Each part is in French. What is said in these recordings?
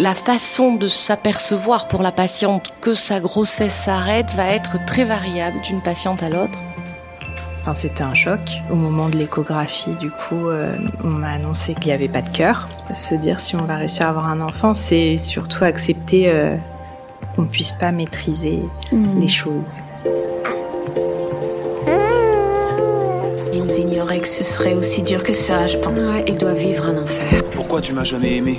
La façon de s'apercevoir pour la patiente que sa grossesse s'arrête va être très variable d'une patiente à l'autre. Enfin, c'était un choc. Au moment de l'échographie, du coup, euh, on m'a annoncé qu'il n'y avait pas de cœur. Se dire si on va réussir à avoir un enfant, c'est surtout accepter euh, qu'on ne puisse pas maîtriser les choses. Ils ignoraient que ce serait aussi dur que ça, je pense. Ouais, il doit vivre un enfer. Pourquoi tu m'as jamais aimé?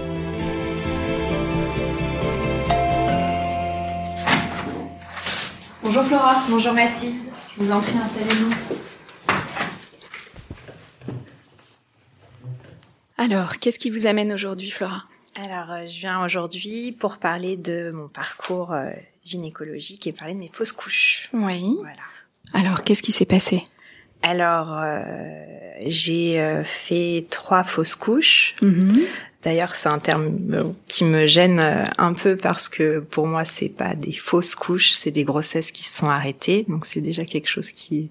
Bonjour Flora, bonjour Mathilde. Je vous en prie, installez-vous. Alors, qu'est-ce qui vous amène aujourd'hui, Flora? Alors, euh, je viens aujourd'hui pour parler de mon parcours euh, gynécologique et parler de mes fausses couches. Oui. Voilà. Alors, qu'est-ce qui s'est passé? Alors, euh, j'ai euh, fait trois fausses couches. D'ailleurs, c'est un terme euh, qui me gêne euh, un peu parce que pour moi, c'est pas des fausses couches, c'est des grossesses qui se sont arrêtées. Donc, c'est déjà quelque chose qui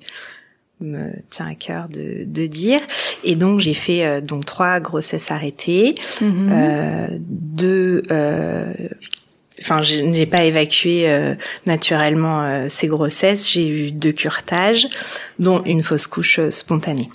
me tient à cœur de, de dire. Et donc, j'ai fait euh, donc trois grossesses arrêtées, euh, deux. euh, Enfin, je n'ai pas évacué euh, naturellement euh, ces grossesses. J'ai eu deux curetages, dont une fausse couche spontanée.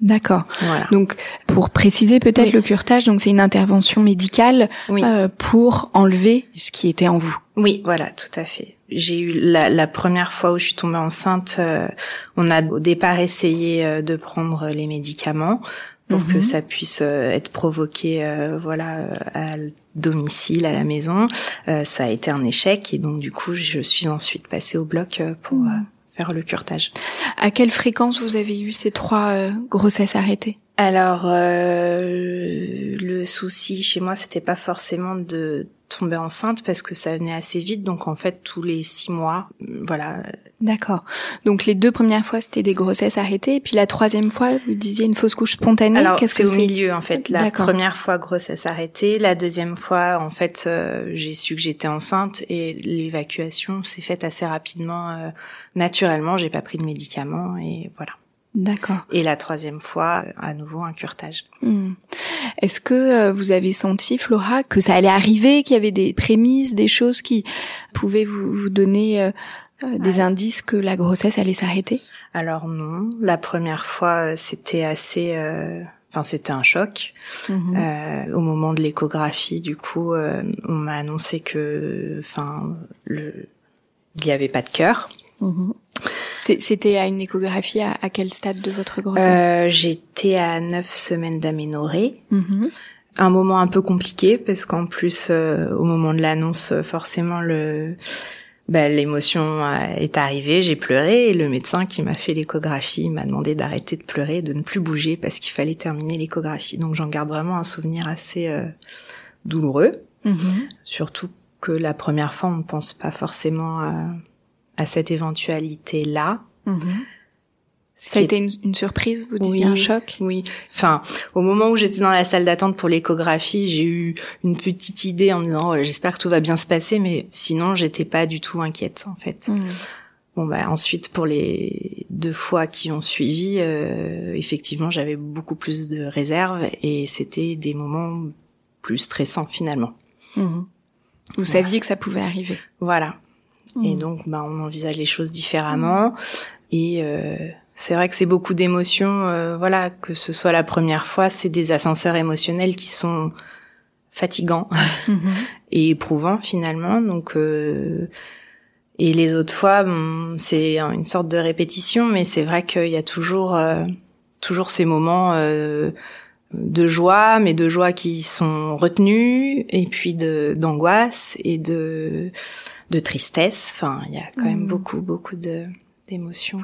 D'accord. Voilà. Donc, pour préciser peut-être Oui. le curetage, donc c'est une intervention médicale Oui. euh, pour enlever ce qui était en vous. Oui, voilà, tout à fait. J'ai eu la, la première fois où je suis tombée enceinte, euh, on a au départ essayé euh, de prendre les médicaments pour que ça puisse euh, être provoqué, euh, voilà, euh, à domicile, à la maison. Euh, ça a été un échec et donc du coup, je suis ensuite passée au bloc euh, pour euh, À quelle fréquence vous avez eu ces trois euh, grossesses arrêtées? Alors, euh, le souci chez moi, c'était pas forcément de tomber enceinte parce que ça venait assez vite. Donc en fait, tous les six mois, voilà. D'accord. Donc les deux premières fois c'était des grossesses arrêtées, et puis la troisième fois vous disiez une fausse couche spontanée. Alors c'est que au milieu en fait. La première fois grossesse arrêtée, la deuxième fois en fait euh, j'ai su que j'étais enceinte et l'évacuation s'est faite assez rapidement, euh, naturellement. J'ai pas pris de médicaments et voilà. D'accord. Et la troisième fois, à nouveau un curetage. Hmm. Est-ce que euh, vous avez senti, Flora, que ça allait arriver, qu'il y avait des prémices, des choses qui pouvaient vous, vous donner euh, euh, des indices que la grossesse allait s'arrêter? Alors non, la première fois c'était assez, euh, enfin c'était un choc. Euh, au moment de l'échographie, du coup, euh, on m'a annoncé que, enfin, le, il y avait pas de cœur. Mhm. C'était à une échographie à, à quel stade de votre grossesse? Euh, J'étais à neuf semaines d'aménorrhée. Mhm. Un moment un peu compliqué parce qu'en plus, euh, au moment de l'annonce, forcément le bah, l'émotion euh, est arrivée, j'ai pleuré et le médecin qui m'a fait l'échographie m'a demandé d'arrêter de pleurer, de ne plus bouger parce qu'il fallait terminer l'échographie. Donc j'en garde vraiment un souvenir assez euh, douloureux, Mhm. surtout que la première fois on ne pense pas forcément à, à cette éventualité-là. Mhm. Ça a été une, surprise, vous disiez un choc? Oui. Enfin, au moment où j'étais dans la salle d'attente pour l'échographie, j'ai eu une petite idée en me disant oh, j'espère que tout va bien se passer, mais sinon j'étais pas du tout inquiète en fait. Mmh. Bon bah ensuite pour les deux fois qui ont suivi, euh, effectivement j'avais beaucoup plus de réserves et c'était des moments plus stressants finalement. Mmh. Vous saviez que ça pouvait arriver. Voilà. Et mmh. donc bah on envisage les choses différemment et euh, c'est vrai que c'est beaucoup d'émotions. Euh, voilà, que ce soit la première fois, c'est des ascenseurs émotionnels qui sont fatigants mhm. et éprouvants finalement. Donc euh, et les autres fois, c'est une sorte de répétition, mais c'est vrai qu'il y a toujours euh, toujours ces moments de joie, mais de joie qui sont retenus, et puis de d'angoisse et de de tristesse. Enfin, il y a quand même mhm. beaucoup beaucoup de d'émotions.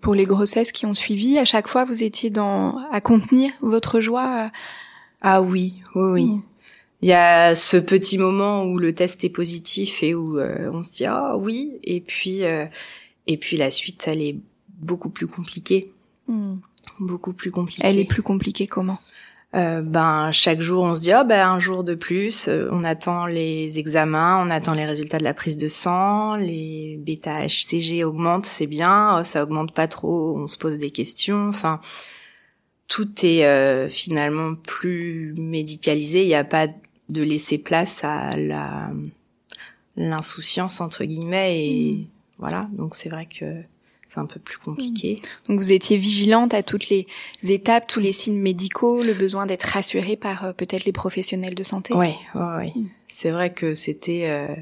Pour les grossesses qui ont suivi, à chaque fois, vous étiez dans à contenir votre joie. Ah oui, oui, oui. Mm. Il y a ce petit moment où le test est positif et où euh, on se dit ah oui, et puis euh, et puis la suite, elle est beaucoup plus compliquée. Mm. Beaucoup plus compliquée. Elle est plus compliquée comment? Euh, ben chaque jour on se dit oh ben un jour de plus euh, on attend les examens on attend les résultats de la prise de sang les bêta HCG augmentent c'est bien oh, ça augmente pas trop on se pose des questions enfin tout est euh, finalement plus médicalisé il n'y a pas de laisser place à la l'insouciance entre guillemets et hmm. voilà donc c'est vrai que c'est un peu plus compliqué. Hmm. Donc vous étiez vigilante à toutes les étapes, tous les signes médicaux, le besoin d'être rassurée par euh, peut-être les professionnels de santé? Oui, oui, oui. C'est vrai que c'était euh,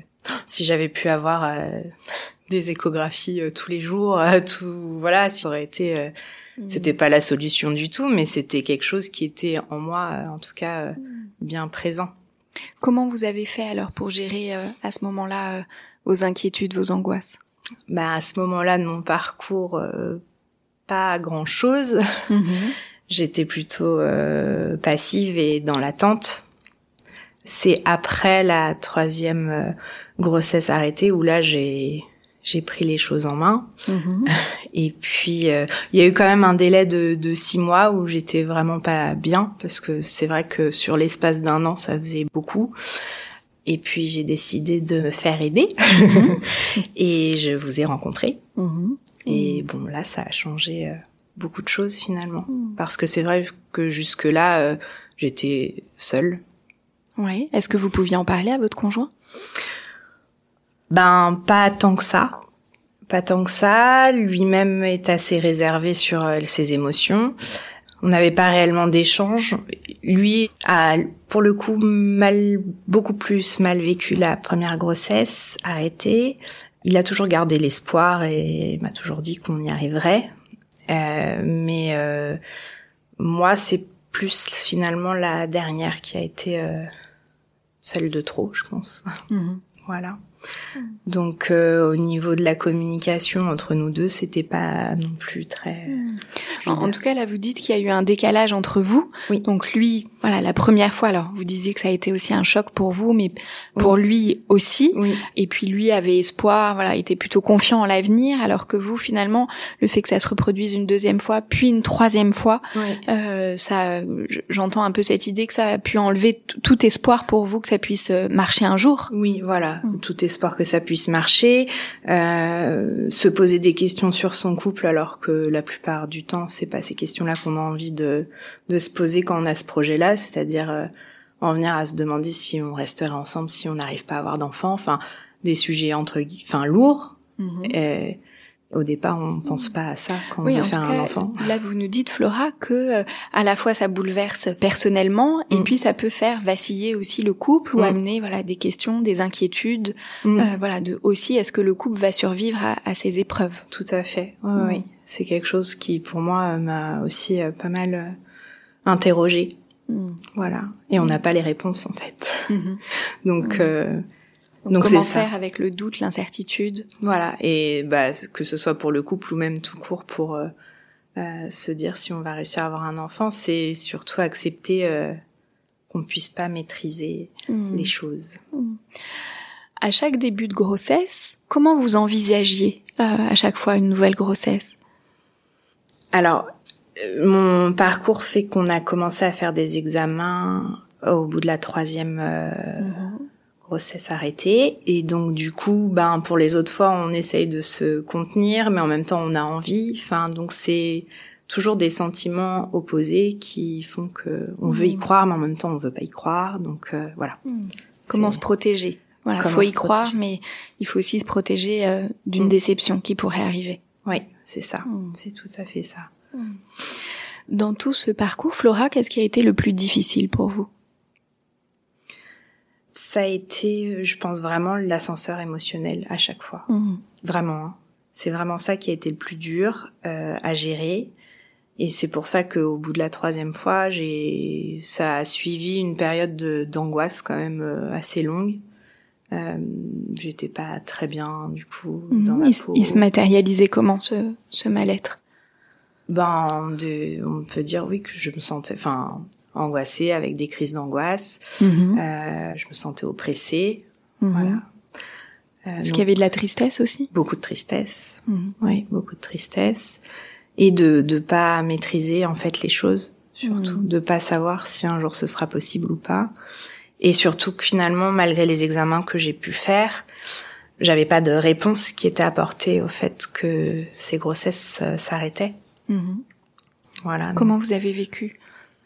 si j'avais pu avoir euh, des échographies tous les jours, tout voilà, ça aurait été hmm. c'était pas la solution du tout, mais c'était quelque chose qui était en moi en tout cas bien présent. Comment vous avez fait alors pour gérer à ce moment-là vos inquiétudes, vos angoisses? Bah, à ce moment-là de mon parcours, euh, pas grand-chose. Mhm. J'étais plutôt euh, passive et dans l'attente. C'est après la troisième euh, grossesse arrêtée où là j'ai j'ai pris les choses en main. Mhm. Et puis il y a eu quand même un délai de, de six mois où j'étais vraiment pas bien parce que c'est vrai que sur l'espace d'un an ça faisait beaucoup. Et puis j'ai décidé de me faire aider mhm. et je vous ai rencontré. Mhm. Et bon là ça a changé euh, beaucoup de choses finalement mhm. parce que c'est vrai que jusque là euh, j'étais seule. Oui. Est-ce que vous pouviez en parler à votre conjoint? Ben pas tant que ça. Pas tant que ça. Lui-même est assez réservé sur euh, ses émotions. On n'avait pas réellement d'échange. Lui a, pour le coup, mal, beaucoup plus mal vécu la première grossesse, arrêté. Il a toujours gardé l'espoir et m'a toujours dit qu'on y arriverait. Euh, mais euh, moi, c'est plus finalement la dernière qui a été euh, celle de trop, je pense. Mhm. Voilà. Donc euh, au niveau de la communication entre nous deux, c'était pas non plus très. Hmm. En, tout cas, là, vous dites qu'il y a eu un décalage entre vous. Oui. Donc lui, voilà, la première fois. Alors, vous disiez que ça a été aussi un choc pour vous, mais pour lui aussi. Oui. Et puis lui avait espoir, voilà, était plutôt confiant en l'avenir, alors que vous, finalement, le fait que ça se reproduise une deuxième fois, puis une troisième fois, euh, ça, j'entends un peu cette idée que ça a pu enlever tout espoir pour vous que ça puisse euh, marcher un jour. Oui, voilà, hmm. tout espoir que ça puisse marcher, euh, se poser des questions sur son couple, alors que la plupart du temps, c'est pas ces questions-là qu'on a envie de de se poser quand on a ce projet-là, c'est-à-dire euh, en venir à se demander si on resterait ensemble, si on n'arrive pas à avoir d'enfants, enfin des sujets entre enfin lourds. Mhm. Et, au départ, on pense pas à ça quand on veut faire un enfant. Là, vous nous dites, Flora, que euh, à la fois ça bouleverse personnellement et mm. puis ça peut faire vaciller aussi le couple ou mm. amener voilà des questions, des inquiétudes, mm. euh, voilà de aussi est-ce que le couple va survivre à, à ces épreuves? Tout à fait. Oui, oui. c'est quelque chose qui pour moi m'a aussi pas mal interroger. Hmm. Voilà. Et on n'a pas les réponses en fait. Mhm. Donc, euh, donc, comment faire avec le doute, l'incertitude? Voilà. Et bah que ce soit pour le couple ou même tout court pour euh, euh, se dire si on va réussir à avoir un enfant, c'est surtout accepter euh, qu'on puisse pas maîtriser hmm. les choses. Hmm. À chaque début de grossesse, comment vous envisagiez euh, à chaque fois une nouvelle grossesse? Alors, euh, mon parcours fait qu'on a commencé à faire des examens au bout de la troisième euh, mhm. Grossesse arrêtée. Et donc, du coup, ben, pour les autres fois, on essaye de se contenir, mais en même temps, on a envie. Enfin, donc c'est toujours des sentiments opposés qui font que on veut y mhm. croire, mais en même temps, on veut pas y croire. Donc, euh, voilà. Mhm. Comment se protéger? Voilà, faut y croire, mais il faut aussi se protéger euh, d'une déception qui pourrait arriver. Oui, c'est ça. C'est tout à fait ça. Dans tout ce parcours, Flora, qu'est-ce qui a été le plus difficile pour vous? Ça a été, je pense vraiment, l'ascenseur émotionnel à chaque fois. Mmh. Vraiment. Hein. C'est vraiment ça qui a été le plus dur euh, à gérer. Et c'est pour ça qu'au bout de la troisième fois, j'ai, ça a suivi une période d'angoisse quand même euh, assez longue. Euh, j'étais pas très bien du coup mmh. dans il, Il se matérialisait comment ce, ce mal-être? Ben, de, on peut dire oui que je me sentais, enfin, angoissée avec des crises d'angoisse. Mhm. Euh, je me sentais oppressée. Mhm. Voilà. Euh, Est-ce qu'il y avait de la tristesse aussi? Beaucoup de tristesse. Mhm. Oui, beaucoup de tristesse. Et de de pas maîtriser en fait les choses, surtout de pas savoir si un jour ce sera possible ou pas. Et surtout que finalement, malgré les examens que j'ai pu faire, j'avais pas de réponse qui était apportée au fait que ces grossesses euh, s'arrêtaient. Voilà. Comment vous avez vécu?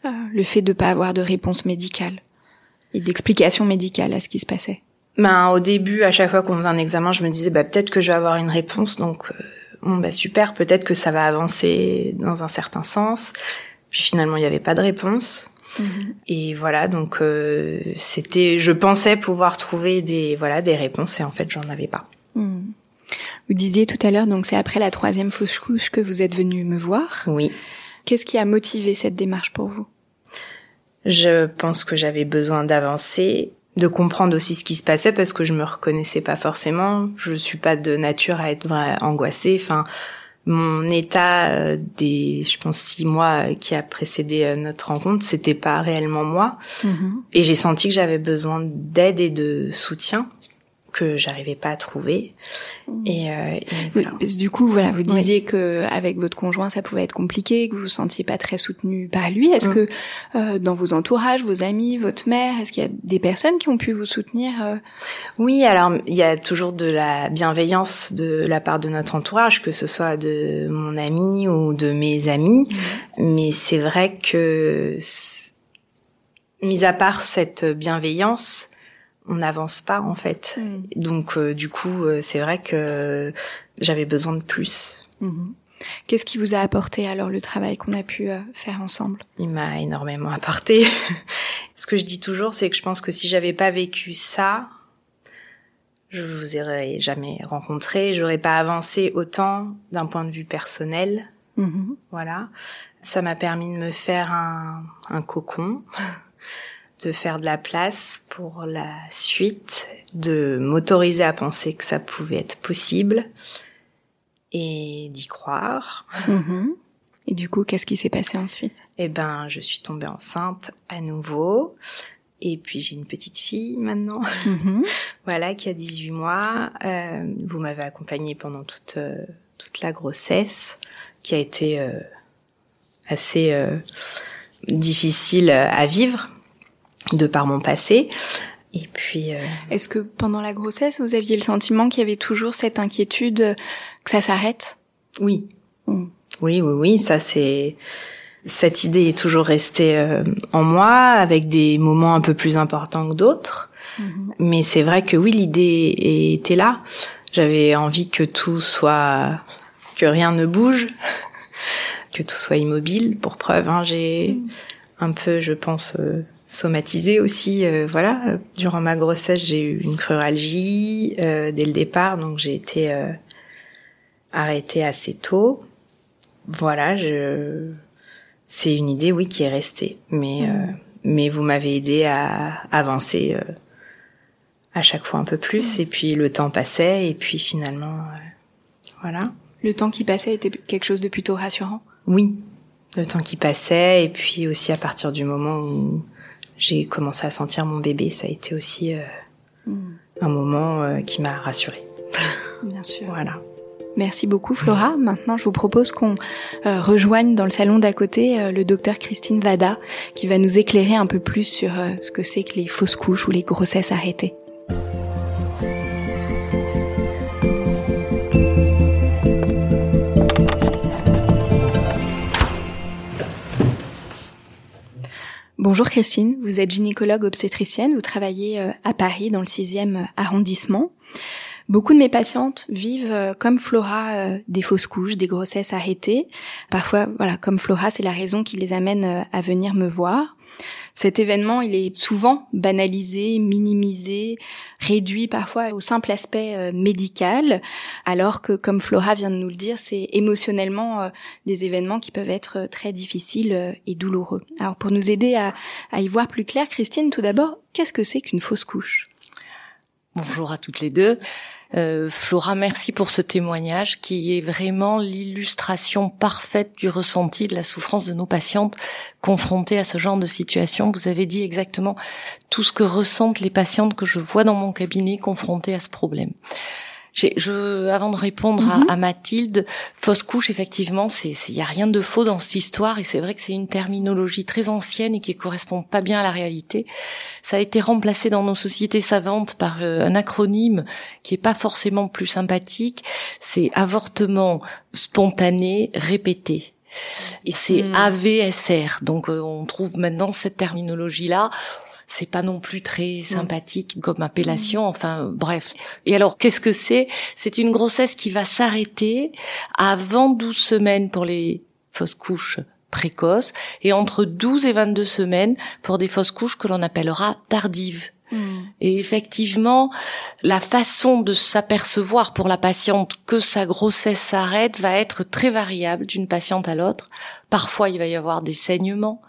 Euh, le fait de pas avoir de réponse médicale et d'explication médicale à ce qui se passait Ben au début, à chaque fois qu'on faisait un examen, je me disais bah peut-être que je vais avoir une réponse, donc euh, bon bah super, peut-être que ça va avancer dans un certain sens. Puis finalement, il n'y avait pas de réponse. Mhm. Et voilà, donc euh, c'était, je pensais pouvoir trouver des voilà des réponses et en fait j'en avais pas. Mhm. Vous disiez tout à l'heure, donc c'est après la troisième fausse couche que vous êtes venu me voir. Oui. Qu'est-ce qui a motivé cette démarche pour vous? Je pense que j'avais besoin d'avancer, de comprendre aussi ce qui se passait parce que je me reconnaissais pas forcément. Je suis pas de nature à être angoissée. Enfin, mon état euh, des, je pense six mois qui a précédé euh, notre rencontre, c'était pas réellement moi. Mm-hmm. Et j'ai senti que j'avais besoin d'aide et de soutien que j'arrivais pas à trouver. Mmh. Et, euh, du coup, voilà, vous disiez que avec votre conjoint, ça pouvait être compliqué, que vous vous sentiez pas très soutenu par lui. Est-ce mmh. que euh, dans vos entourages, vos amis, votre mère, est-ce qu'il y a des personnes qui ont pu vous soutenir euh? Oui, alors il y a toujours de la bienveillance de la part de notre entourage, que ce soit de mon ami ou de mes amis. Mmh. Mais c'est vrai que, mis à part cette bienveillance, on n'avance pas en fait. Mm. Donc euh, du coup, euh, c'est vrai que j'avais besoin de plus. Mm-hmm. Qu'est-ce qui vous a apporté alors le travail qu'on a pu euh, faire ensemble? Il m'a énormément apporté. Ce que je dis toujours, c'est que je pense que si j'avais pas vécu ça, je vous aurais jamais rencontré, j'aurais pas avancé autant d'un point de vue personnel. Mm-hmm. Voilà. Ça m'a permis de me faire un, un cocon de faire de la place pour la suite, de m'autoriser à penser que ça pouvait être possible et d'y croire. Mhm. Et du coup, qu'est-ce qui s'est passé ensuite? Eh ben, je suis tombée enceinte à nouveau. Et puis j'ai une petite fille maintenant, mhm. voilà, qui a 18 mois. Euh, vous m'avez accompagnée pendant toute euh, toute la grossesse, qui a été euh, assez difficile à vivre de par mon passé. Et puis. Euh... Est-ce que pendant la grossesse, vous aviez le sentiment qu'il y avait toujours cette inquiétude que ça s'arrête? Oui. Mm. Oui, oui, oui. Ça c'est. Cette idée est toujours restée euh, en moi, avec des moments un peu plus importants que d'autres. Mm-hmm. Mais c'est vrai que oui, l'idée était là. J'avais envie que tout soit, que rien ne bouge, que tout soit immobile. Pour preuve, hein, j'ai mm. un peu, je pense, euh, somatisé aussi. Euh, voilà, durant ma grossesse, j'ai eu une cruralgie euh, dès le départ, donc j'ai été euh, arrêtée assez tôt. Voilà, je... c'est une idée, oui, qui est restée, mais mmh. mais vous m'avez aidé à avancer à chaque fois un peu plus, mmh. et puis le temps passait, et puis finalement, voilà. Le temps qui passait était quelque chose de plutôt rassurant? Oui, le temps qui passait, et puis aussi à partir du moment où j'ai commencé à sentir mon bébé. Ça a été aussi euh, mm. un moment euh, qui m'a rassurée. Bien sûr. Voilà. Merci beaucoup Flora. Maintenant, je vous propose qu'on euh, rejoigne dans le salon d'à côté euh, le docteur Christine Vada qui va nous éclairer un peu plus sur euh, ce que c'est que les fausses couches ou les grossesses arrêtées. Bonjour Christine, vous êtes gynécologue obstétricienne, vous travaillez à Paris dans le 6e arrondissement. Beaucoup de mes patientes vivent euh, comme Flora euh, des fausses couches, des grossesses arrêtées. Parfois, voilà, comme Flora, c'est la raison qui les amène euh, à venir me voir. Cet événement, il est souvent banalisé, minimisé, réduit parfois au simple aspect médical, alors que, comme Flora vient de nous le dire, c'est émotionnellement des événements qui peuvent être très difficiles et douloureux. Alors, pour nous aider à, à y voir plus clair, Christine, tout d'abord, qu'est-ce que c'est qu'une fausse couche? Bonjour à toutes les deux. Euh, Flora, merci pour ce témoignage qui est vraiment l'illustration parfaite du ressenti de la souffrance de nos patientes confrontées à ce genre de situation. Vous avez dit exactement tout ce que ressentent les patientes que je vois dans mon cabinet confrontées à ce problème. Je, avant de répondre à, mhm. à, Mathilde, fausse couche, effectivement, c'est, il y a rien de faux dans cette histoire, et c'est vrai que c'est une terminologie très ancienne et qui correspond pas bien à la réalité. Ça a été remplacé dans nos sociétés savantes par euh, un acronyme qui est pas forcément plus sympathique. C'est avortement spontané répété. Et c'est hmm. AVSR. Donc euh, on trouve maintenant cette terminologie-là c'est pas non plus très sympathique comme appellation. Mm. Enfin, bref. Et alors, qu'est-ce que c'est? C'est une grossesse qui va s'arrêter avant 12 semaines pour les fausses couches précoces et entre 12 et 22 semaines pour des fausses couches que l'on appellera tardives. Mm. Et effectivement, la façon de s'apercevoir pour la patiente que sa grossesse s'arrête va être très variable d'une patiente à l'autre. Parfois, il va y avoir des saignements,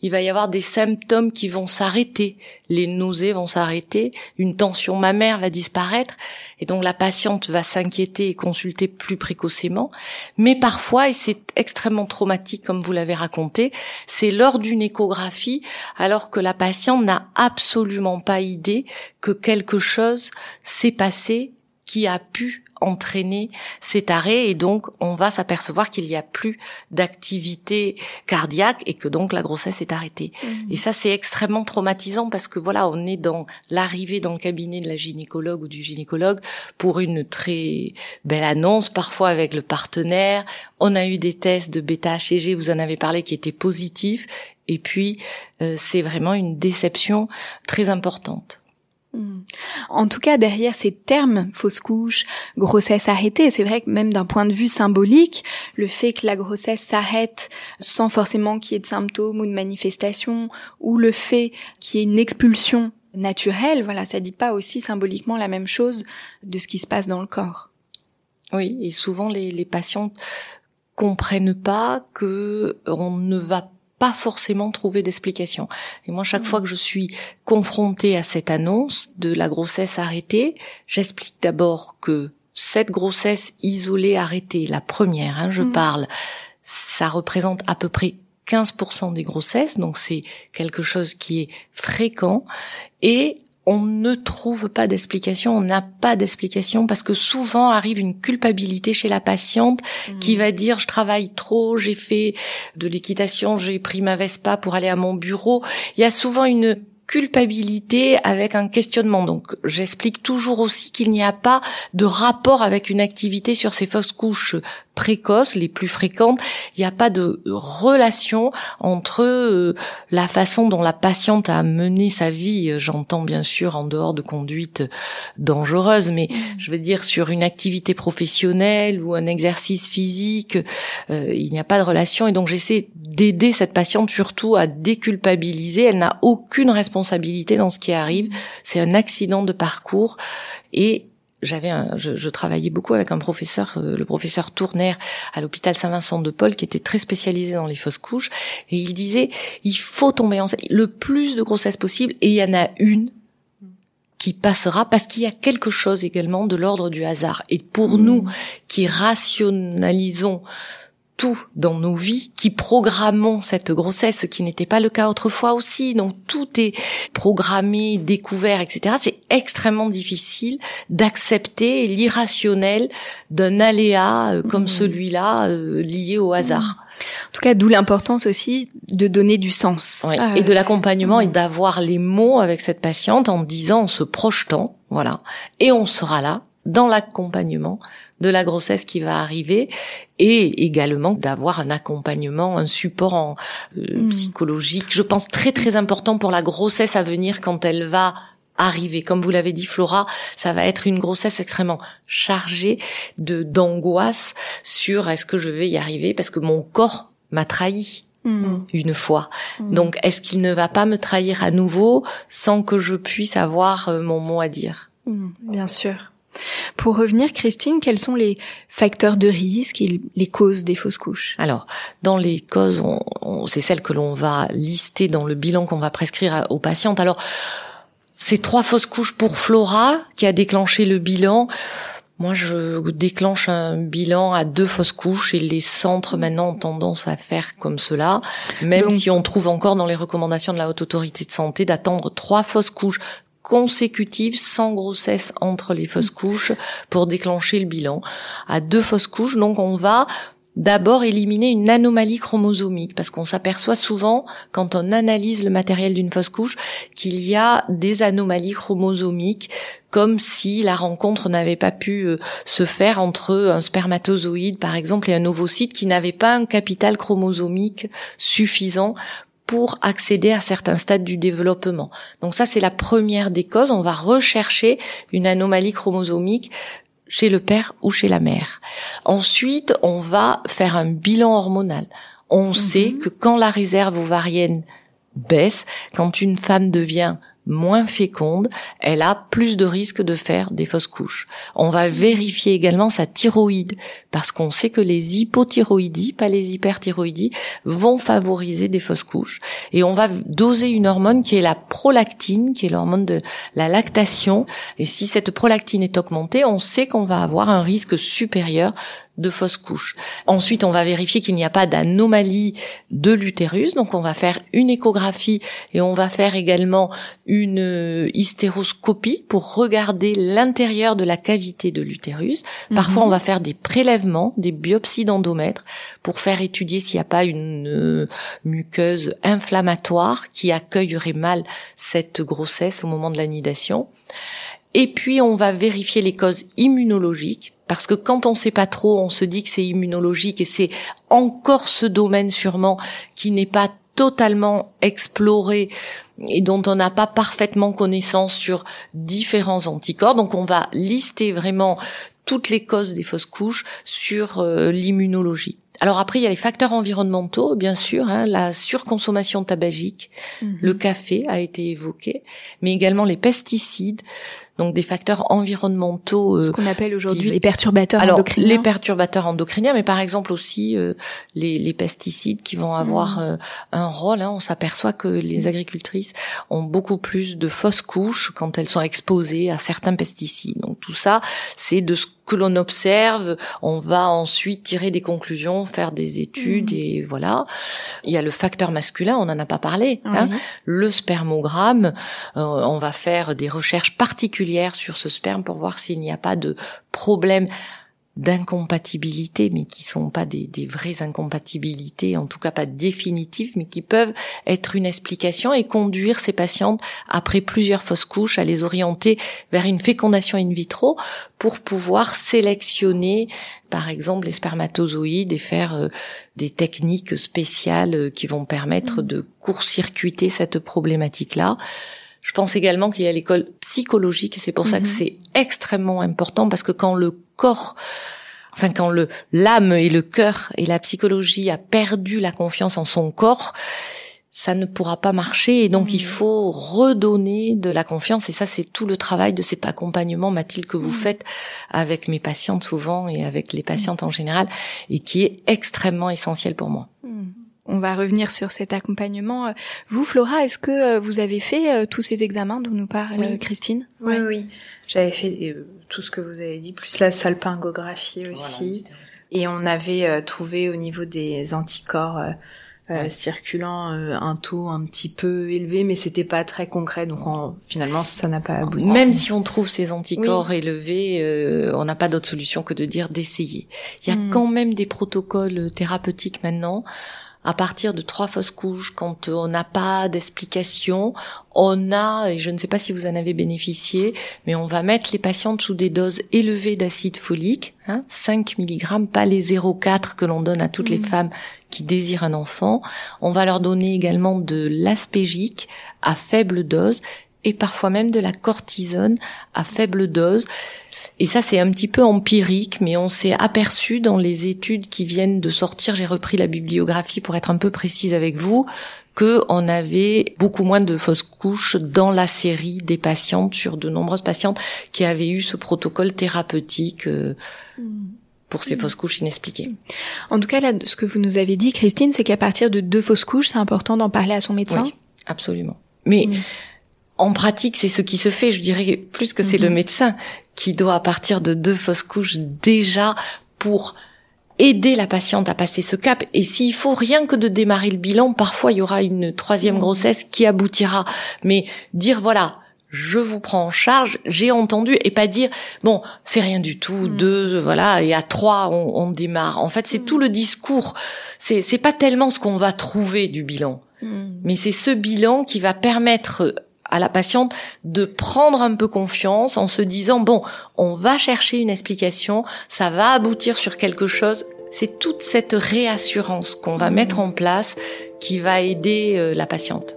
il va y avoir des symptômes qui vont s'arrêter, les nausées vont s'arrêter, une tension mammaire va disparaître, et donc la patiente va s'inquiéter et consulter plus précocement. Mais parfois, et c'est extrêmement traumatique comme vous l'avez raconté, c'est lors d'une échographie, alors que la patiente n'a absolument pas idée que quelque chose s'est passé qui a pu entraîner cet arrêt et donc on va s'apercevoir qu'il n'y a plus d'activité cardiaque et que donc la grossesse est arrêtée. Mmh. Et ça c'est extrêmement traumatisant parce que voilà, on est dans l'arrivée dans le cabinet de la gynécologue ou du gynécologue pour une très belle annonce parfois avec le partenaire. On a eu des tests de bêta-HCG, vous en avez parlé qui étaient positifs et puis euh, c'est vraiment une déception très importante. En tout cas, derrière ces termes, fausse couche, grossesse arrêtée, c'est vrai que même d'un point de vue symbolique, le fait que la grossesse s'arrête sans forcément qu'il y ait de symptômes ou de manifestations, ou le fait qu'il y ait une expulsion naturelle, voilà, ça dit pas aussi symboliquement la même chose de ce qui se passe dans le corps. Oui, et souvent les, les patients comprennent pas que on ne va pas forcément trouver d'explication. Et moi, chaque fois que je suis confrontée à cette annonce de la grossesse arrêtée, j'explique d'abord que cette grossesse isolée arrêtée, la première, hein, je mm. parle, ça représente à peu près 15% des grossesses, donc c'est quelque chose qui est fréquent. Et on ne trouve pas d'explication, on n'a pas d'explication parce que souvent arrive une culpabilité chez la patiente mmh. qui va dire je travaille trop, j'ai fait de l'équitation, j'ai pris ma Vespa pour aller à mon bureau. Il y a souvent une culpabilité avec un questionnement. Donc j'explique toujours aussi qu'il n'y a pas de rapport avec une activité sur ces fausses couches précoces, les plus fréquentes. Il n'y a pas de relation entre euh, la façon dont la patiente a mené sa vie, j'entends bien sûr en dehors de conduite dangereuse, mais mmh. je veux dire sur une activité professionnelle ou un exercice physique, euh, il n'y a pas de relation. Et donc j'essaie d'aider cette patiente surtout à déculpabiliser. Elle n'a aucune responsabilité dans ce qui arrive. C'est un accident de parcours et j'avais je, je, travaillais beaucoup avec un professeur, euh, le professeur Tourner à l'hôpital Saint-Vincent de Paul, qui était très spécialisé dans les fausses couches, et il disait il faut tomber enceinte le plus de grossesses possible, et il y en a une qui passera parce qu'il y a quelque chose également de l'ordre du hasard. Et pour mmh. nous qui rationalisons tout dans nos vies qui programmons cette grossesse, ce qui n'était pas le cas autrefois aussi. Donc tout est programmé, découvert, etc. C'est extrêmement difficile d'accepter l'irrationnel d'un aléa euh, comme mmh. celui-là euh, lié au hasard. En tout cas, d'où l'importance aussi de donner du sens. Ah, et de l'accompagnement et d'avoir les mots avec cette patiente en disant, en se projetant, voilà. Et on sera là dans l'accompagnement de la grossesse qui va arriver et également d'avoir un accompagnement, un support en, euh, mm. psychologique, je pense très très important pour la grossesse à venir quand elle va arriver. Comme vous l'avez dit, Flora, ça va être une grossesse extrêmement chargée de d'angoisse sur est-ce que je vais y arriver parce que mon corps m'a trahi. Mm. une fois. Mm. Donc, est-ce qu'il ne va pas me trahir à nouveau sans que je puisse avoir euh, mon mot à dire? Bien sûr. Pour revenir, Christine, quels sont les facteurs de risque et les causes des fausses couches? Alors, dans les causes, c'est celles que l'on va lister dans le bilan qu'on va prescrire aux patientes. Alors, c'est trois fausses couches pour Flora qui a déclenché le bilan. Moi, je déclenche un bilan à deux fausses couches et les centres maintenant ont tendance à faire comme cela, même si on trouve encore dans les recommandations de la Haute Autorité de Santé d'attendre trois fausses couches consécutives sans grossesse entre les fausses couches pour déclencher le bilan. À deux fausses couches, donc on va d'abord éliminer une anomalie chromosomique parce qu'on s'aperçoit souvent quand on analyse le matériel d'une fausse couche qu'il y a des anomalies chromosomiques comme si la rencontre n'avait pas pu euh, se faire entre un spermatozoïde par exemple et un ovocyte qui n'avait pas un capital chromosomique suffisant pour accéder à certains stades du développement. Donc ça, c'est la première des causes. On va rechercher une anomalie chromosomique chez le père ou chez la mère. Ensuite, on va faire un bilan hormonal. On mhm. sait que quand la réserve ovarienne baisse, quand une femme devient moins féconde, elle a plus de risques de faire des fausses couches. On va vérifier également sa thyroïde parce qu'on sait que les hypothyroïdies, pas les hyperthyroïdies, vont favoriser des fausses couches. Et on va doser une hormone qui est la prolactine, qui est l'hormone de la lactation. Et si cette prolactine est augmentée, on sait qu'on va avoir un risque supérieur de fausses couches. Ensuite, on va vérifier qu'il n'y a pas d'anomalie de l'utérus, donc on va faire une échographie et on va faire également une euh, hystéroscopie pour regarder l'intérieur de la cavité de l'utérus. Parfois, mhm. on va faire des prélèvements, des biopsies d'endomètre pour faire étudier s'il n'y a pas une euh, muqueuse inflammatoire qui accueillerait mal cette grossesse au moment de l'anidation. Et puis, on va vérifier les causes immunologiques parce que quand on sait pas trop, on se dit que c'est immunologique et c'est encore ce domaine sûrement qui n'est pas totalement exploré et dont on n'a pas parfaitement connaissance sur différents anticorps. Donc on va lister vraiment toutes les causes des fausses couches sur euh, l'immunologie. Alors après, il y a les facteurs environnementaux, bien sûr, hein, la surconsommation tabagique, mhm. le café a été évoqué, mais également les pesticides, donc des facteurs environnementaux. Euh, Ce qu'on appelle aujourd'hui les perturbateurs alors, endocriniens. Les perturbateurs endocriniens, mais par exemple aussi euh, les, les, pesticides qui vont avoir mmh. euh, un rôle. Hein, on s'aperçoit que les agricultrices ont beaucoup plus de fausses couches quand elles sont exposées à certains pesticides. Donc tout ça, c'est de ce que l'on observe. On va ensuite tirer des conclusions, faire des études mmh. et voilà. Il y a le facteur masculin, on n'en a pas parlé. Hein, le spermogramme, on va faire des recherches particulières sur ce sperme pour voir s'il n'y a pas de problème d'incompatibilité, mais qui sont pas des, vraies incompatibilités, en tout cas pas définitives, mais qui peuvent être une explication et conduire ces patientes, après plusieurs fausses couches, à les orienter vers une fécondation in vitro pour pouvoir sélectionner, par exemple, les spermatozoïdes et faire euh, des techniques spéciales euh, qui vont permettre mmh. de court-circuiter cette problématique-là. Je pense également qu'il y a l'école psychologique et c'est pour ça que mhm. c'est extrêmement important parce que quand le corps. Enfin quand le l'âme et le cœur et la psychologie a perdu la confiance en son corps, ça ne pourra pas marcher. Et donc il mhm. faut redonner de la confiance. Et ça c'est tout le travail de cet accompagnement Mathilde que vous mhm. faites avec mes patientes souvent et avec les patientes en général et qui est extrêmement essentiel pour moi on va revenir sur cet accompagnement. Vous, Flora, est-ce que euh, vous avez fait euh, tous ces examens dont nous parle Christine? Oui, oui. J'avais fait euh, tout ce que vous avez dit, plus la salpingographie aussi. Et on avait trouvé au niveau des anticorps euh, circulant euh, un taux un petit peu élevé, mais c'était pas très concret. Donc finalement, ça n'a pas abouti. Même si on trouve ces anticorps élevés, euh, on n'a pas d'autre solution que de dire d'essayer. Il y a hmm. quand même des protocoles thérapeutiques maintenant à partir de trois fausses couches, quand on n'a pas d'explication, on a, et je ne sais pas si vous en avez bénéficié, mais on va mettre les patientes sous des doses élevées d'acide folique, hein, 5 mg, pas les 0,4 que l'on donne à toutes les mmh. femmes qui désirent un enfant. On va leur donner également de l'aspégique à faible dose et parfois même de la cortisone à faible dose. Et ça, c'est un petit peu empirique, mais on s'est aperçu dans les études qui viennent de sortir, j'ai repris la bibliographie pour être un peu précise avec vous, que on avait beaucoup moins de fausses couches dans la série des patientes, sur de nombreuses patientes qui avaient eu ce protocole thérapeutique. Euh, pour ces fausses couches inexpliquées. En tout cas, là, ce que vous nous avez dit, Christine, c'est qu'à partir de deux fausses couches, c'est important d'en parler à son médecin? Oui, absolument. Mais en pratique, c'est ce qui se fait. Je dirais plus que c'est le mhm. médecin qui doit, à partir de deux fausses couches, déjà pour aider la patiente à passer ce cap. Et s'il faut rien que de démarrer le bilan, parfois il y aura une troisième mhm. grossesse qui aboutira. Mais dire voilà, je vous prends en charge, j'ai entendu, et pas dire bon c'est rien du tout, mhm. deux voilà et à trois on, on démarre. En fait c'est tout le discours. C'est c'est pas tellement ce qu'on va trouver du bilan, mais c'est ce bilan qui va permettre à la patiente de prendre un peu confiance en se disant bon, on va chercher une explication, ça va aboutir sur quelque chose. C'est toute cette réassurance qu'on va mettre en place qui va aider euh, la patiente.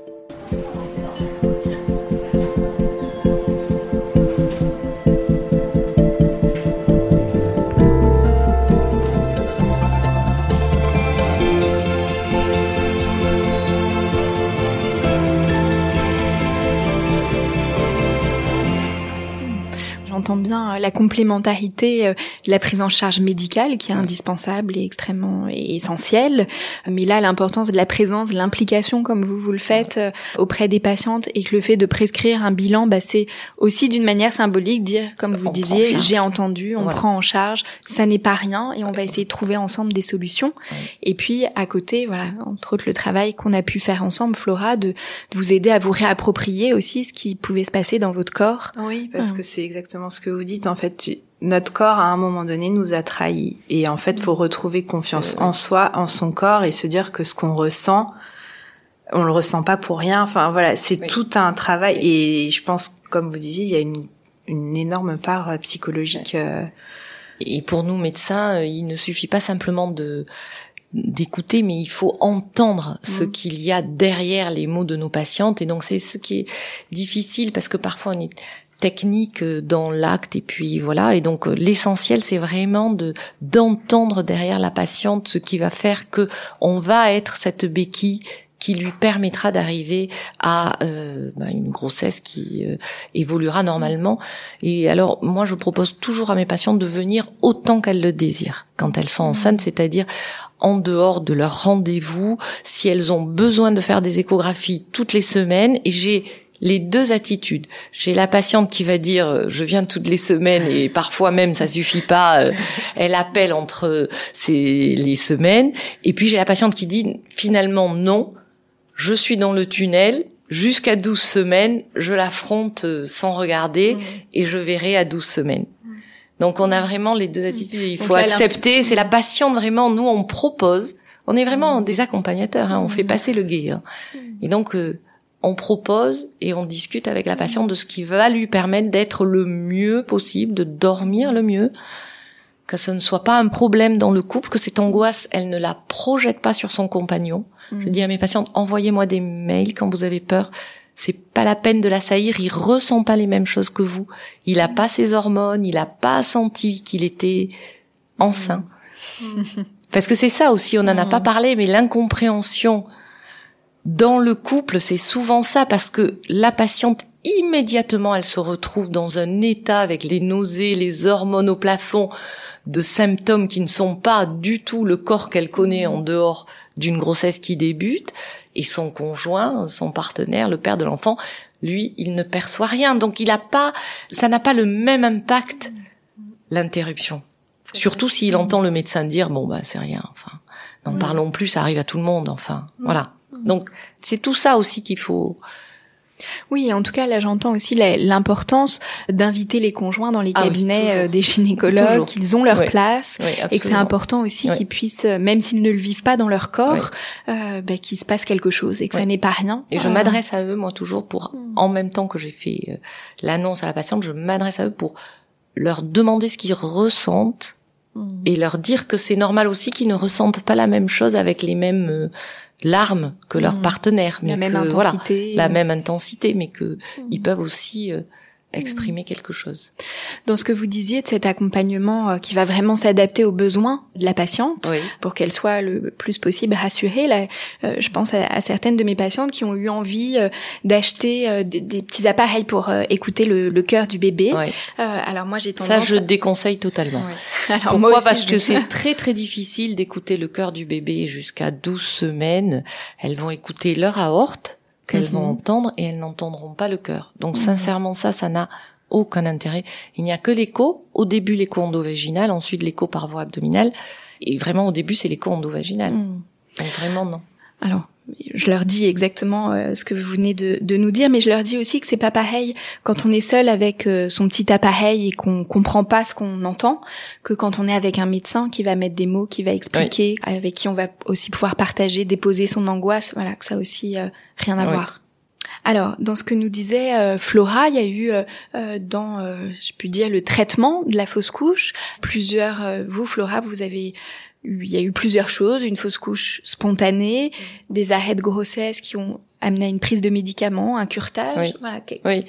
Entend bien euh, la complémentarité euh, de la prise en charge médicale qui est indispensable et extrêmement essentielle. Mais là, l'importance de la présence, l'implication comme vous vous le faites euh, auprès des patientes et que le fait de prescrire un bilan, bah, c'est aussi d'une manière symbolique dire, comme vous disiez, j'ai entendu, on prend en charge, ça n'est pas rien et on va essayer de trouver ensemble des solutions. Et puis à côté, voilà, entre autres le travail qu'on a pu faire ensemble, Flora, de, de, vous aider à vous réapproprier aussi ce qui pouvait se passer dans votre corps. Oui, parce que c'est exactement ce que vous dites. En fait, notre corps à un moment donné nous a trahis et en fait, faut retrouver confiance en soi, en son corps et se dire que ce qu'on ressent, on le ressent pas pour rien. Enfin voilà, c'est tout un travail et je pense, comme vous disiez, il y a une, une énorme part euh, psychologique. Euh. Et pour nous médecins, euh, il ne suffit pas simplement de d'écouter, mais il faut entendre ce mmh. qu'il y a derrière les mots de nos patientes. Et donc c'est ce qui est difficile parce que parfois on est technique euh, dans l'acte et puis voilà et donc euh, l'essentiel c'est vraiment de d'entendre derrière la patiente ce qui va faire que on va être cette béquille qui lui permettra d'arriver à euh, bah, une grossesse qui évoluera normalement. Et alors, moi, je propose toujours à mes patientes de venir autant qu'elles le désirent quand elles sont enceintes, c'est-à-dire en dehors de leur rendez-vous, si elles ont besoin de faire des échographies toutes les semaines. Et j'ai les deux attitudes. J'ai la patiente qui va dire euh, je viens toutes les semaines et parfois même ça suffit pas, euh, elle appelle entre ces, les semaines. Et puis j'ai la patiente qui dit finalement non, je suis dans le tunnel, jusqu'à 12 semaines, je l'affronte euh, sans regarder et je verrai à 12 semaines. Donc on a vraiment les deux attitudes, il faut accepter, c'est la patiente vraiment, nous on propose, on est vraiment des accompagnateurs, hein, on fait passer le guet. Hein. Et donc on propose et on discute avec la patiente de ce qui va lui permettre d'être le mieux possible, de dormir le mieux, que ce ne soit pas un problème dans le couple, que cette angoisse, elle ne la projette pas sur son compagnon. Je mm. dis à mes patientes, envoyez-moi des mails quand vous avez peur. C'est pas la peine de l'assaillir, il ressent pas les mêmes choses que vous. Il a pas ses hormones, il a pas senti qu'il était enceint. Mm. Parce que c'est ça aussi, on n'en a pas mm. parlé, mais l'incompréhension dans le couple, c'est souvent ça parce que la patiente immédiatement elle se retrouve dans un état avec les nausées, les hormones au plafond, de symptômes qui ne sont pas du tout le corps qu'elle connaît en dehors d'une grossesse qui débute, et son conjoint, son partenaire, le père de l'enfant, lui, il ne perçoit rien. Donc il a pas, ça n'a pas le même impact, l'interruption. Surtout s'il entend le médecin dire bon bah c'est rien. Enfin, n'en parlons plus, ça arrive à tout le monde. Enfin, voilà. Donc c'est tout ça aussi qu'il faut. Oui, en tout cas, là, j'entends aussi l'importance d'inviter les conjoints dans les ah cabinets euh, des gynécologues, qu'ils ont leur place, et que c'est important aussi qu'ils puissent, euh, même s'ils ne le vivent pas dans leur corps, euh, bah, qu'il se passe quelque chose et que ça n'est pas rien. Et je m'adresse à eux, moi, toujours pour, hmm. en même temps que j'ai fait l'annonce à la patiente, je m'adresse à eux pour leur demander ce qu'ils ressentent hmm. et leur dire que c'est normal aussi qu'ils ne ressentent pas la même chose avec les mêmes larmes que leur mmh. partenaire, mais la même intensité, la même intensité, mais que mmh. ils peuvent aussi exprimer quelque chose. Dans ce que vous disiez de cet accompagnement euh, qui va vraiment s'adapter aux besoins de la patiente pour qu'elle soit le plus possible rassurée, là, euh, je pense à, certaines de mes patientes qui ont eu envie euh, d'acheter des, petits appareils pour écouter le, le, cœur du bébé. alors moi j'ai tendance ça je déconseille totalement. Alors Pourquoi moi Parce que c'est très très difficile d'écouter le cœur du bébé jusqu'à 12 semaines. Elles vont écouter leur aorte qu'elles vont mhm. entendre et elles n'entendront pas le cœur. Donc mhm. sincèrement ça, ça n'a aucun intérêt. Il n'y a que l'écho. Au début l'écho endovaginal, ensuite l'écho par voie abdominale. Et vraiment au début c'est l'écho endovaginal. Mhm. Donc vraiment non. Alors je leur dis exactement euh, ce que vous venez de, de, nous dire, mais je leur dis aussi que c'est pas pareil quand on est seul avec euh, son petit appareil et qu'on comprend pas ce qu'on entend, que quand on est avec un médecin qui va mettre des mots, qui va expliquer, avec qui on va aussi pouvoir partager, déposer son angoisse. Voilà, que ça aussi euh, rien à voir. Alors, dans ce que nous disait Flora, il y a eu dans, je peux dire, le traitement de la fausse couche, plusieurs. vous, Flora, vous avez il y a eu plusieurs choses, une fausse couche spontanée, mm. des arrêts de grossesse qui ont amené à une prise de médicaments, un curtage. Oui. oui.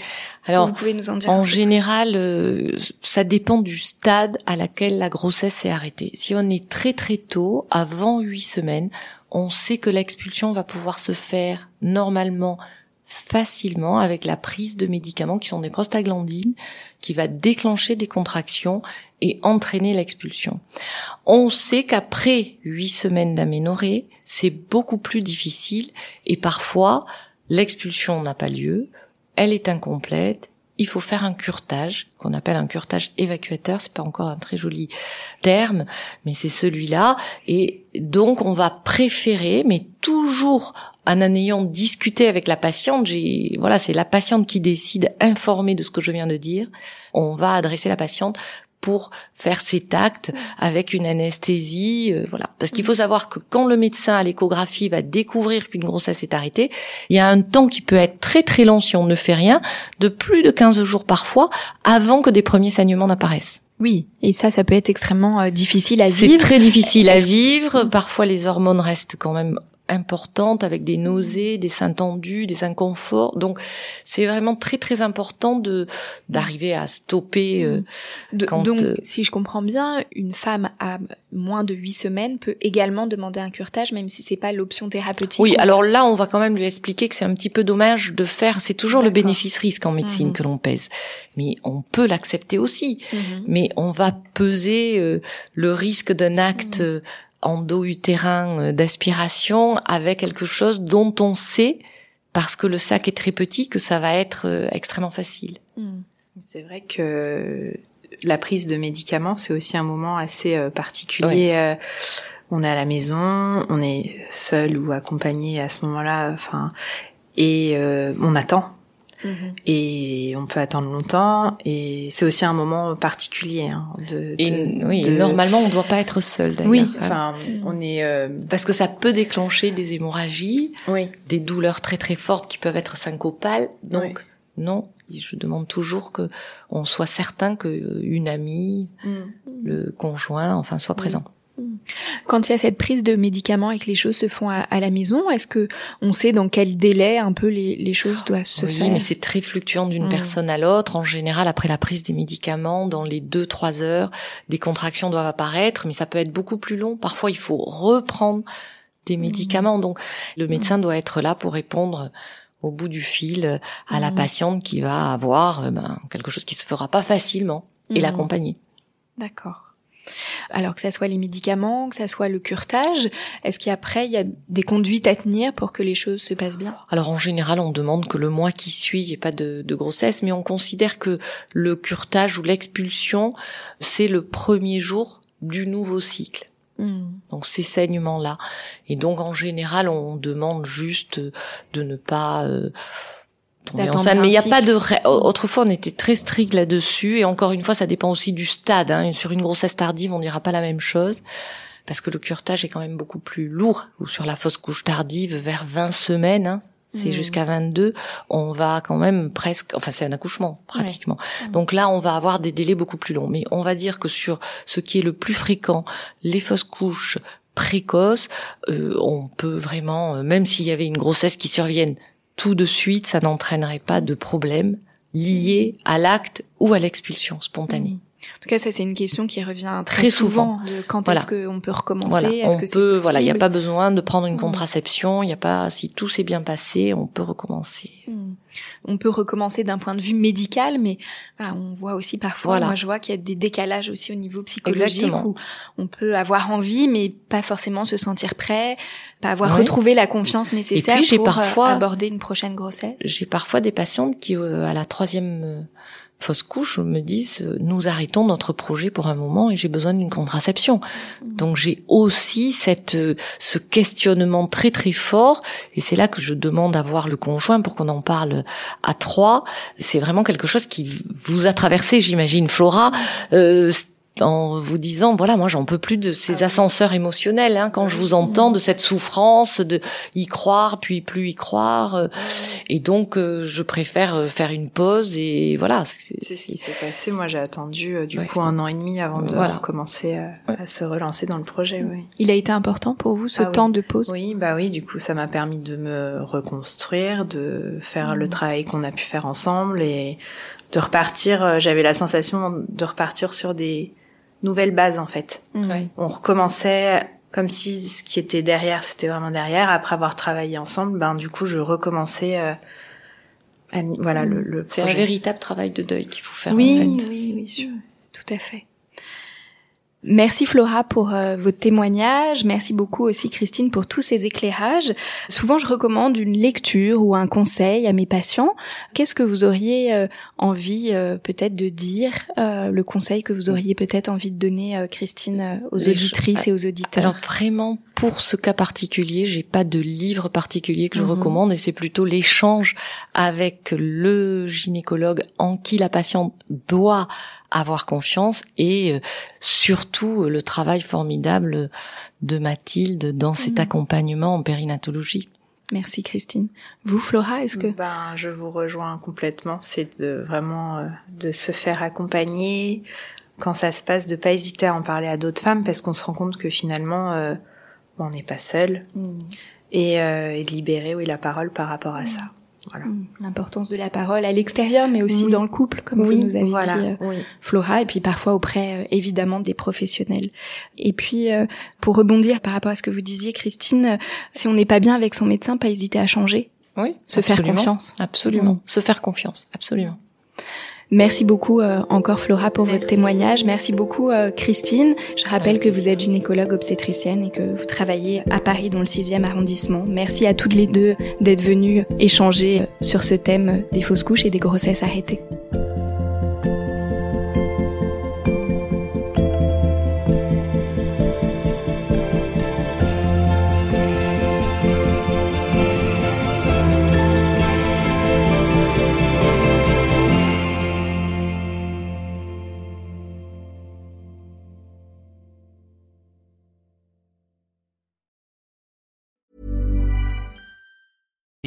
Alors, vous pouvez nous en dire en général, euh, ça dépend du stade à laquelle la grossesse est arrêtée. Si on est très très tôt, avant huit semaines, on sait que l'expulsion va pouvoir se faire normalement facilement avec la prise de médicaments qui sont des prostaglandines, qui va déclencher des contractions et entraîner l'expulsion. On sait qu'après huit semaines d'aménorrhée, c'est beaucoup plus difficile et parfois l'expulsion n'a pas lieu, elle est incomplète, il faut faire un curtage qu'on appelle un curtage évacuateur, c'est pas encore un très joli terme, mais c'est celui-là. Et donc on va préférer mais toujours en en ayant discuté avec la patiente, j'ai voilà, c'est la patiente qui décide informée de ce que je viens de dire, on va adresser la patiente pour faire cet acte avec une anesthésie, euh, voilà. Parce qu'il faut savoir que quand le médecin à l'échographie va découvrir qu'une grossesse est arrêtée, il y a un temps qui peut être très très long si on ne fait rien, de plus de 15 jours parfois, avant que des premiers saignements n'apparaissent. Oui, et ça, ça peut être extrêmement euh, difficile à vivre. C'est très difficile à vivre. Parfois, les hormones restent quand même importante avec des nausées, des seins tendus, des inconforts. Donc c'est vraiment très très important de d'arriver à stopper. Euh, donc euh, si je comprends bien, une femme à moins de huit semaines peut également demander un curtage, même si c'est pas l'option thérapeutique. Oui, alors là on va quand même lui expliquer que c'est un petit peu dommage de faire. C'est toujours le bénéfice-risque en médecine mhm. que l'on pèse, mais on peut l'accepter aussi. Mhm. Mais on va peser euh, le risque d'un acte mhm endo-utérin euh, d'aspiration avec quelque chose dont on sait, parce que le sac est très petit, que ça va être euh, extrêmement facile. Hmm. C'est vrai que la prise de médicaments, c'est aussi un moment assez euh, particulier. on est à la maison, on est seul ou accompagné à ce moment-là, enfin, et on attend Mhm. Et on peut attendre longtemps. Et c'est aussi un moment particulier. Hein, de, et, oui, normalement, on ne doit pas être seul. Oui, hein. enfin, on est euh, parce que ça peut déclencher des hémorragies, oui. des douleurs très très fortes qui peuvent être syncopales. Donc non, je demande toujours que on soit certain que une amie, mm. le conjoint, enfin, soit présent. Quand il y a cette prise de médicaments et que les choses se font à, la maison, est-ce que on sait dans quel délai un peu les, choses doivent se faire Oui, mais c'est très fluctuant d'une mm. personne à l'autre. En général, après la prise des médicaments, dans les deux trois heures, des contractions doivent apparaître, mais ça peut être beaucoup plus long. Parfois, il faut reprendre des mm. médicaments. Donc, le médecin doit être là pour répondre au bout du fil à la mm. patiente qui va avoir euh, ben, quelque chose qui se fera pas facilement et l'accompagner. D'accord. Alors que ça soit les médicaments, que ça soit le curtage, est-ce qu'après il y a des conduites à tenir pour que les choses se passent bien? Alors en général, on demande que le mois qui suit, il n'y ait pas de, grossesse, mais on considère que le curtage ou l'expulsion, c'est le premier jour du nouveau cycle. Hmm. Donc ces saignements-là. Et donc en général, on demande juste de ne pas euh, tomber enceinte. Mais il n'y a pas de... Autrefois, on était très strict là-dessus. Et encore une fois, ça dépend aussi du stade. Hein. Sur une grossesse tardive, on dira pas la même chose. Parce que le curetage est quand même beaucoup plus lourd. Ou sur la fausse couche tardive, vers 20 semaines, hein, c'est hmm. jusqu'à 22, on va quand même presque, enfin c'est un accouchement pratiquement. Donc là, on va avoir des délais beaucoup plus longs. Mais on va dire que sur ce qui est le plus fréquent, les fausses couches précoces, euh, on peut vraiment, euh, même s'il y avait une grossesse qui survienne tout de suite, ça n'entraînerait pas de problème lié à l'acte ou à l'expulsion spontanée. Hmm. En tout cas, ça c'est une question qui revient très, souvent. quand est-ce qu'on peut recommencer voilà. On peut, voilà, il n'y a pas besoin de prendre une contraception. Il n'y a pas, si tout s'est bien passé, on peut recommencer. Hmm. On peut recommencer d'un point de vue médical, mais voilà, on voit aussi parfois. Moi, je vois qu'il y a des décalages aussi au niveau psychologique où on peut avoir envie, mais pas forcément se sentir prêt, pas avoir retrouvé la confiance nécessaire pour euh, parfois, aborder une prochaine grossesse. J'ai parfois des patientes qui, euh, à la troisième euh, fausse couche me disent euh, nous arrêtons notre projet pour un moment et j'ai besoin d'une contraception. Donc j'ai aussi cette euh, ce questionnement très très fort et c'est là que je demande à voir le conjoint pour qu'on en parle à trois. C'est vraiment quelque chose qui vous a traversé, j'imagine, Flora. Euh, en vous disant voilà moi j'en peux plus de ces ascenseurs émotionnels hein, quand je vous entends de cette souffrance de y croire puis plus y croire. Euh, et donc euh, je préfère euh, faire une pause et voilà c'est ce qui s'est passé. Moi j'ai attendu du coup un an et demi avant de commencer à, se relancer dans le projet oui. il a été important pour vous ce ah temps de pause? Oui bah oui du coup ça m'a permis de me reconstruire de faire le mmh. travail qu'on a pu faire ensemble et de repartir j'avais la sensation de repartir sur des nouvelle base en fait. On recommençait comme si ce qui était derrière, c'était vraiment derrière. Après avoir travaillé ensemble, ben du coup, je recommençais. Euh, voilà le. le c'est un véritable travail de deuil qu'il faut faire oui, en fait. Oui, oui, tout à fait. Merci Flora pour euh, votre témoignage. Merci beaucoup aussi Christine pour tous ces éclairages. Souvent, je recommande une lecture ou un conseil à mes patients. Qu'est-ce que vous auriez euh, envie euh, peut-être de dire, le conseil que vous auriez peut-être envie de donner, Christine, aux auditrices et aux auditeurs Alors vraiment, pour ce cas particulier, j'ai pas de livre particulier que je mhm. recommande et c'est plutôt l'échange avec le gynécologue en qui la patiente doit avoir confiance et euh, surtout euh, le travail formidable de Mathilde dans cet mm. accompagnement en périnatologie. Merci Christine. Vous Flora, est-ce que Ben je vous rejoins complètement, c'est de vraiment euh, de se faire accompagner quand ça se passe de pas hésiter à en parler à d'autres femmes parce qu'on se rend compte que finalement on n'est pas seul mm. et, et de libérer oui la parole par rapport à ça. Voilà. Hmm, l'importance de la parole à l'extérieur, mais aussi dans le couple, comme vous nous avez dit, euh, Flora, et puis parfois auprès, euh, évidemment, des professionnels. Et puis, euh, pour rebondir par rapport à ce que vous disiez, Christine, si on n'est pas bien avec son médecin, pas hésiter à changer. Oui. Se faire confiance. Absolument. Se faire confiance. Absolument. Merci beaucoup euh, encore Flora pour votre témoignage. Merci beaucoup euh, Christine. Je rappelle que vous êtes gynécologue obstétricienne et que vous travaillez à Paris dans le 6e arrondissement. Merci à toutes les deux d'être venues échanger euh, sur ce thème des fausses couches et des grossesses arrêtées.